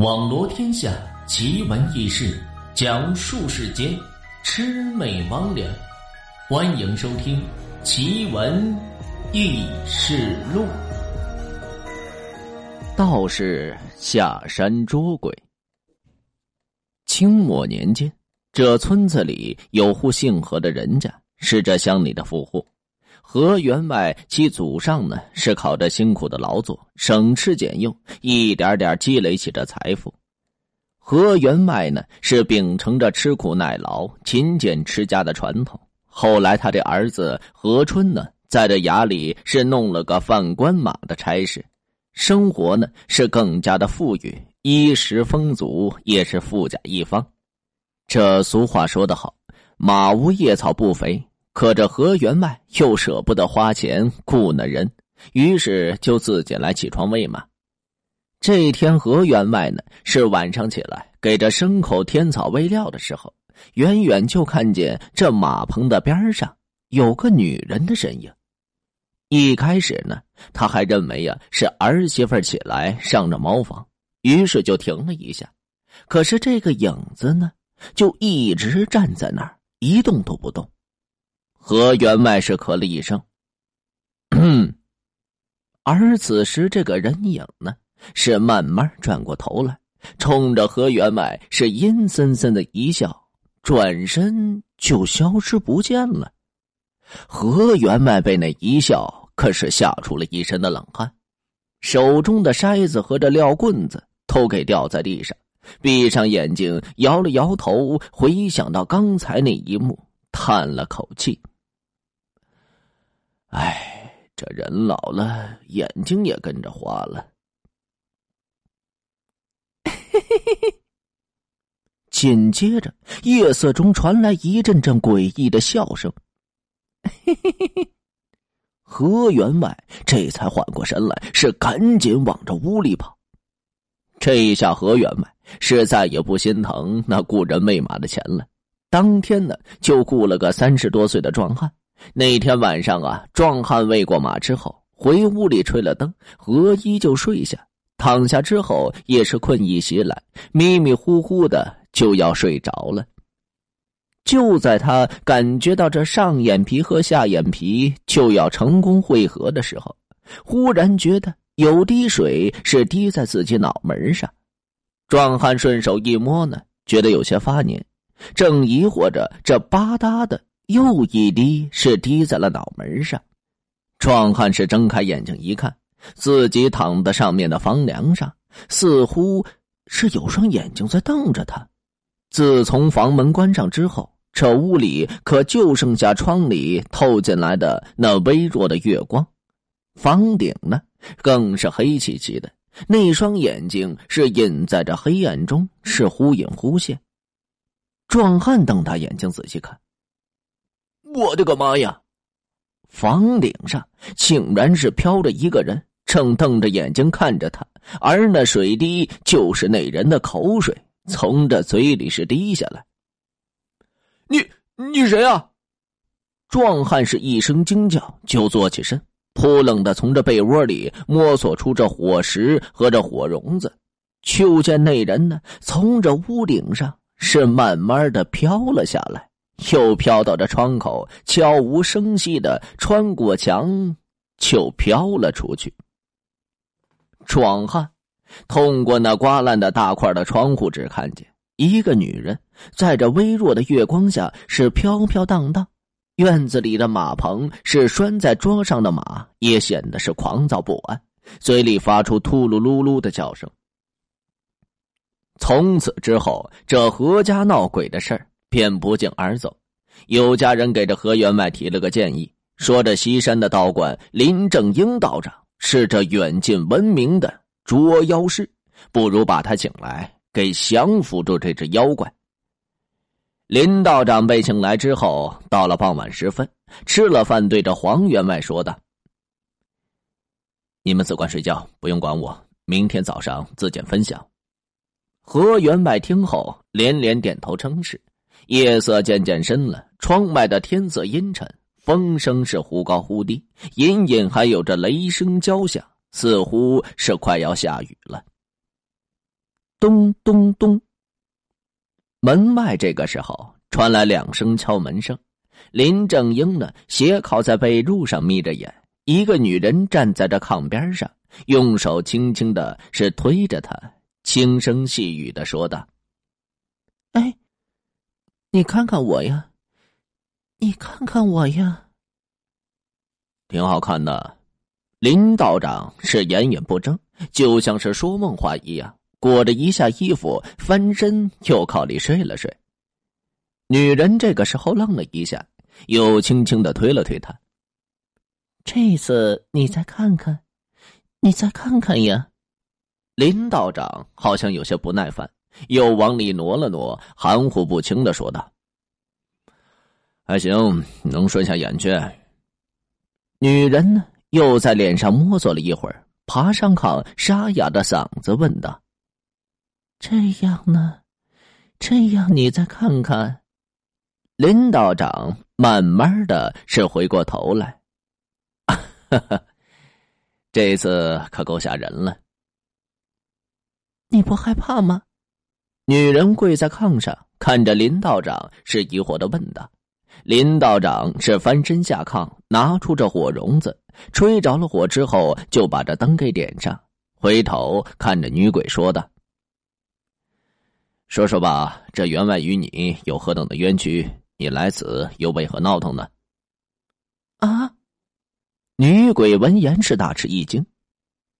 网罗天下奇闻异事，讲述世间魑魅魍魉。欢迎收听《奇闻异事录》。道士下山捉鬼。清末年间，这村子里有户姓何的人家，是这乡里的富户。何员外其祖上呢，是靠着辛苦的劳作，省吃俭用，一点点积累起这财富。何员外呢，是秉承着吃苦耐劳、勤俭持家的传统。后来，他的儿子何春呢，在这衙里是弄了个犯官马的差事，生活呢是更加的富裕，衣食丰足，也是富甲一方。这俗话说得好，马无夜草不肥。可这何员外又舍不得花钱雇那人，于是就自己来起床喂马。这天，何员外呢是晚上起来给这牲口添草喂料的时候，远远就看见这马棚的边上有个女人的身影。一开始呢，他还认为呀是儿媳妇起来上着茅房，于是就停了一下。可是这个影子呢，就一直站在那儿一动都不动。何员外是咳了一声，而此时这个人影呢，是慢慢转过头来，冲着何员外是阴森森的一笑，转身就消失不见了。何员外被那一笑可是吓出了一身的冷汗，手中的筛子和这撂棍子都给掉在地上，闭上眼睛摇了摇头，回想到刚才那一幕，叹了口气。哎，这人老了，眼睛也跟着花了。嘿嘿嘿嘿紧接着，夜色中传来一阵阵诡异的笑声嘿嘿嘿。何员外这才缓过神来，是赶紧往这屋里跑。这一下，何员外是再也不心疼那雇人喂马的钱了。当天呢，就雇了个三十多岁的壮汉。那天晚上啊，壮汉喂过马之后，回屋里吹了灯，何一就睡下。躺下之后，也是困意袭来，迷迷糊糊的就要睡着了。就在他感觉到这上眼皮和下眼皮就要成功汇合的时候，忽然觉得有滴水是滴在自己脑门上。壮汉顺手一摸呢，觉得有些发黏，正疑惑着，这吧嗒的。又一滴是滴在了脑门上，壮汉是睁开眼睛一看，自己躺在上面的房梁上，似乎是有双眼睛在瞪着他。自从房门关上之后，这屋里可就剩下窗里透进来的那微弱的月光，房顶呢更是黑漆漆的，那双眼睛是隐在这黑暗中，是忽隐忽现。壮汉瞪大眼睛仔细看。我的个妈呀！房顶上竟然是飘着一个人，正瞪着眼睛看着他，而那水滴就是那人的口水，从这嘴里是滴下来。你你谁啊？壮汉是一声惊叫，就坐起身，扑棱的从这被窝里摸索出这火石和这火绒子，就见那人呢，从这屋顶上是慢慢的飘了下来。又飘到这窗口，悄无声息的穿过墙，就飘了出去。壮汉通过那刮烂的大块的窗户，只看见一个女人在这微弱的月光下是飘飘荡荡。院子里的马棚是拴在桌上的马，也显得是狂躁不安，嘴里发出秃噜噜噜的叫声。从此之后，这何家闹鬼的事儿。便不胫而走，有家人给这何员外提了个建议，说这西山的道观林正英道长是这远近闻名的捉妖师，不如把他请来，给降服住这只妖怪。林道长被请来之后，到了傍晚时分，吃了饭，对着黄员外说道：“你们只管睡觉，不用管我，明天早上自见分晓。”何员外听后连连点头称是。夜色渐渐深了，窗外的天色阴沉，风声是忽高忽低，隐隐还有着雷声交响，似乎是快要下雨了。咚咚咚。门外这个时候传来两声敲门声。林正英呢，斜靠在被褥上，眯着眼。一个女人站在这炕边上，用手轻轻的是推着他，轻声细语的说道：“哎，你看看我呀，你看看我呀，挺好看的。”林道长是眼眼不睁，就像是说梦话一样，裹着一下衣服，翻身又靠里睡了睡。女人这个时候愣了一下，又轻轻的推了推他。这次你再看看，你再看看呀！林道长好像有些不耐烦，又往里挪了挪，含糊不清的说道：“还行，能顺下眼去。”女人呢？又在脸上摸索了一会儿，爬上炕，沙哑的嗓子问道：“这样呢？这样你再看看。”林道长慢慢的是回过头来，哈哈，这次可够吓人了。你不害怕吗？女人跪在炕上，看着林道长，是疑惑的问道。林道长是翻身下炕，拿出这火绒子，吹着了火之后，就把这灯给点上，回头看着女鬼说道：“说说吧，这员外与你有何等的冤屈？你来此又为何闹腾呢？”啊！女鬼闻言是大吃一惊，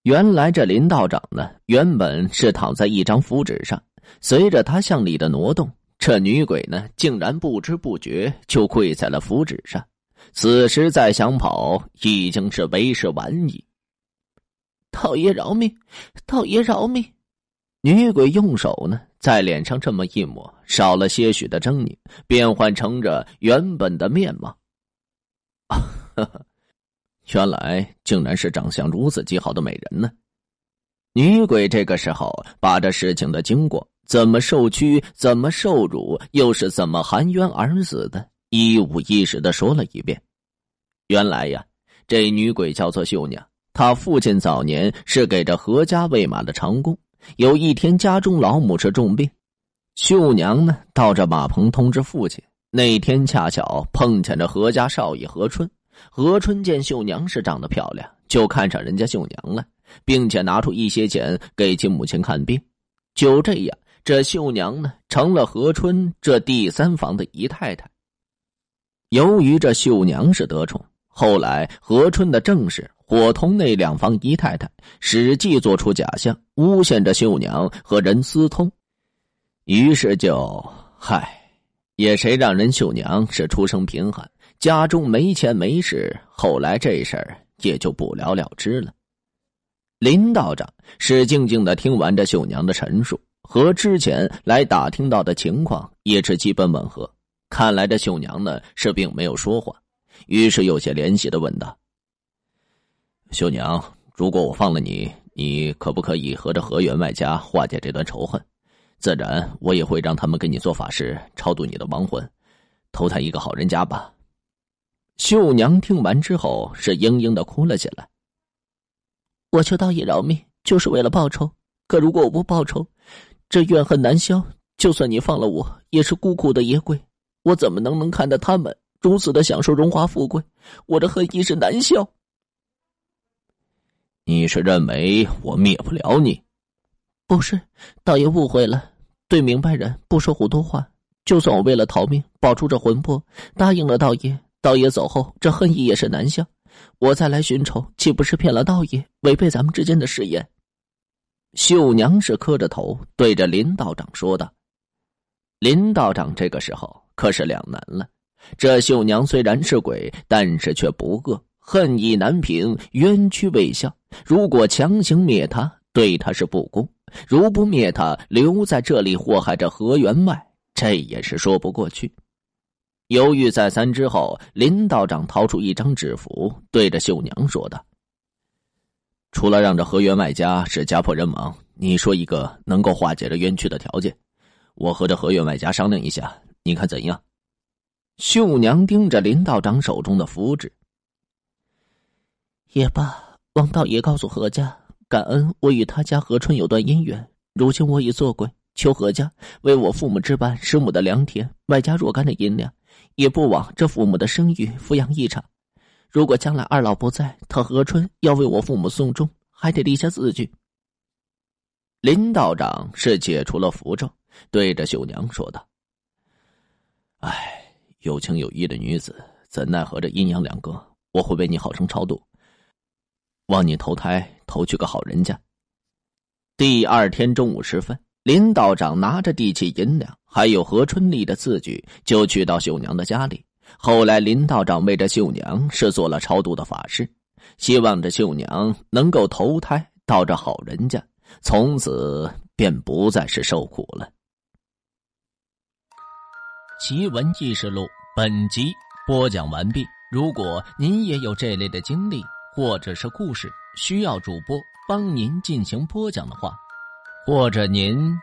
原来这林道长呢，原本是躺在一张符纸上，随着他向里的挪动。这女鬼呢，竟然不知不觉就跪在了符纸上。此时再想跑，已经是为时晚矣。道爷饶命！道爷饶命！女鬼用手呢，在脸上这么一抹，少了些许的狰狞，变换成着原本的面貌。原来竟然是长相如此极好的美人呢！女鬼这个时候把这事情的经过。怎么受屈？怎么受辱？又是怎么含冤而死的？一五一十的说了一遍。原来呀，这女鬼叫做秀娘，她父亲早年是给这何家喂马的长工。有一天家中老母是重病，秀娘呢到这马棚通知父亲。那天恰巧碰见着何家少爷何春。何春见秀娘是长得漂亮，就看上人家秀娘了，并且拿出一些钱给其母亲看病。就这样。这秀娘呢，成了何春这第三房的姨太太。由于这秀娘是得宠，后来何春的正室伙同那两房姨太太，使计做出假象，诬陷着秀娘和人私通。于是就嗨，也谁让人秀娘是出身贫寒，家中没钱没势。后来这事儿也就不了了之了。林道长是静静的听完这秀娘的陈述。和之前来打听到的情况也是基本吻合，看来这秀娘呢是并没有说谎，于是有些怜惜的问道：“秀娘，如果我放了你，你可不可以和这何员外家化解这段仇恨？自然，我也会让他们给你做法事，超度你的亡魂，投胎一个好人家吧。”秀娘听完之后是嘤嘤的哭了起来。我求道爷饶命，就是为了报仇。可如果我不报仇，这怨恨难消，就算你放了我，也是孤苦的野鬼。我怎么能能看到他们如此的享受荣华富贵？我的恨意是难消。你是认为我灭不了你？不是，道爷误会了。对明白人不说糊涂话。就算我为了逃命保住这魂魄，答应了道爷，道爷走后，这恨意也是难消。我再来寻仇，岂不是骗了道爷，违背咱们之间的誓言？秀娘是磕着头，对着林道长说道：“林道长这个时候可是两难了。这秀娘虽然是鬼，但是却不恶，恨意难平，冤屈未消。如果强行灭他，对他是不公；如不灭他，留在这里祸害着何员外，这也是说不过去。”犹豫再三之后，林道长掏出一张纸符，对着秀娘说道。除了让这何员外家是家破人亡，你说一个能够化解这冤屈的条件，我和这何员外家商量一下，你看怎样？秀娘盯着林道长手中的符纸，也罢，王道爷告诉何家，感恩我与他家何春有段姻缘，如今我已做鬼，求何家为我父母置办师母的良田，外加若干的银两，也不枉这父母的生育抚养一场。如果将来二老不在，他何春要为我父母送终，还得立下字据。林道长是解除了符咒，对着秀娘说道：“哎，有情有义的女子，怎奈何这阴阳两隔？我会为你好生超度，望你投胎投去个好人家。”第二天中午时分，林道长拿着地契银两，还有何春丽的字据，就去到秀娘的家里。后来，林道长为这秀娘是做了超度的法事，希望这秀娘能够投胎到这好人家，从此便不再是受苦了。奇闻异事录本集播讲完毕。如果您也有这类的经历或者是故事，需要主播帮您进行播讲的话，或者您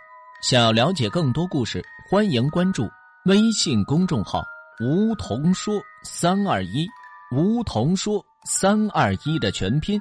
想要了解更多故事，欢迎关注微信公众号。梧桐说三二一，梧桐说三二一的全拼。